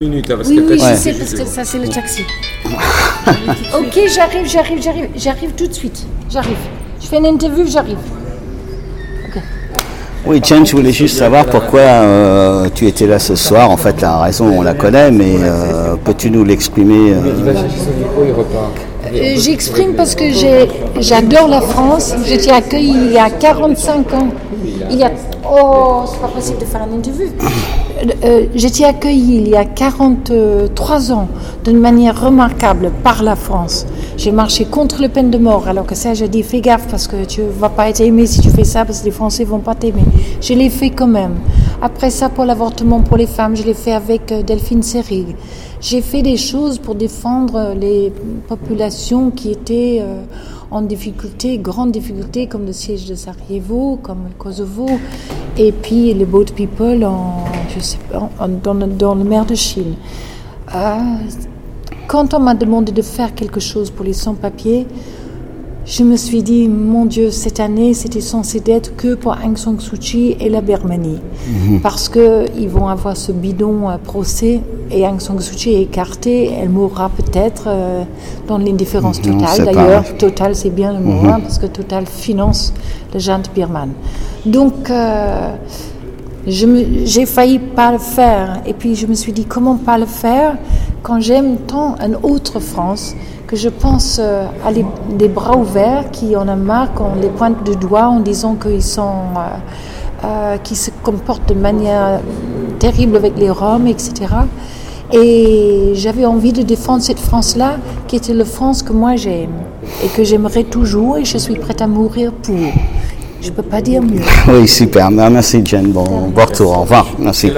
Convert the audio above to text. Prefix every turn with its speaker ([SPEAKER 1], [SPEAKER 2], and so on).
[SPEAKER 1] minutes, hein, parce
[SPEAKER 2] Oui,
[SPEAKER 1] que
[SPEAKER 2] oui, je sais, parce que ça, c'est le taxi. ok, j'arrive, j'arrive, j'arrive, j'arrive tout de suite. J'arrive. Je fais une interview, j'arrive.
[SPEAKER 3] Oui, Chen, je voulais juste savoir pourquoi euh, tu étais là ce soir. En fait, la raison, on la connaît, mais euh, peux-tu nous l'exprimer euh,
[SPEAKER 1] Il va chercher son micro, il repart.
[SPEAKER 2] J'exprime parce que j'adore la France. J'étais accueillie il y a 45 ans. Il y a... Oh, c'est pas possible de faire une interview. Euh, euh, J'étais accueillie il y a 43 ans d'une manière remarquable par la France. J'ai marché contre le peine de mort, alors que ça, j'ai dit fais gaffe parce que tu vas pas être aimé si tu fais ça, parce que les Français vont pas t'aimer. Je l'ai fait quand même. Après ça, pour l'avortement pour les femmes, je l'ai fait avec euh, Delphine Seyrig. J'ai fait des choses pour défendre les populations qui étaient euh, en difficulté, grande difficulté, comme le siège de Sarajevo, comme le Kosovo, et puis les boat people en, je sais pas, en- dans, dans le mer de Chine. Euh, quand on m'a demandé de faire quelque chose pour les sans-papiers, je me suis dit, mon Dieu, cette année, c'était censé être que pour Aung San Suu Kyi et la Birmanie. Parce qu'ils vont avoir ce bidon euh, procès et Aung San Suu Kyi est écartée. Elle mourra peut-être euh, dans l'indifférence
[SPEAKER 3] Mhm,
[SPEAKER 2] totale. D'ailleurs. Total, c'est bien le mot, hein, parce que Total finance le junte birman. Donc, euh, j'ai failli pas le faire. Et puis je me suis dit, comment pas le faire? Quand j'aime tant une autre France que je pense euh, à les- des bras ouverts qui en a marre, qu'on les pointe du doigt en disant qu'ils sont, euh, euh, qui se comportent de manière terrible avec les Roms, etc. Et j'avais envie de défendre cette France-là, qui était la France que moi j'aime et que j'aimerais toujours, et je suis prête à mourir pour. Je peux pas dire mieux.
[SPEAKER 3] Oui, super. Merci, Jen. Bon, bon retour. Au revoir. Merci.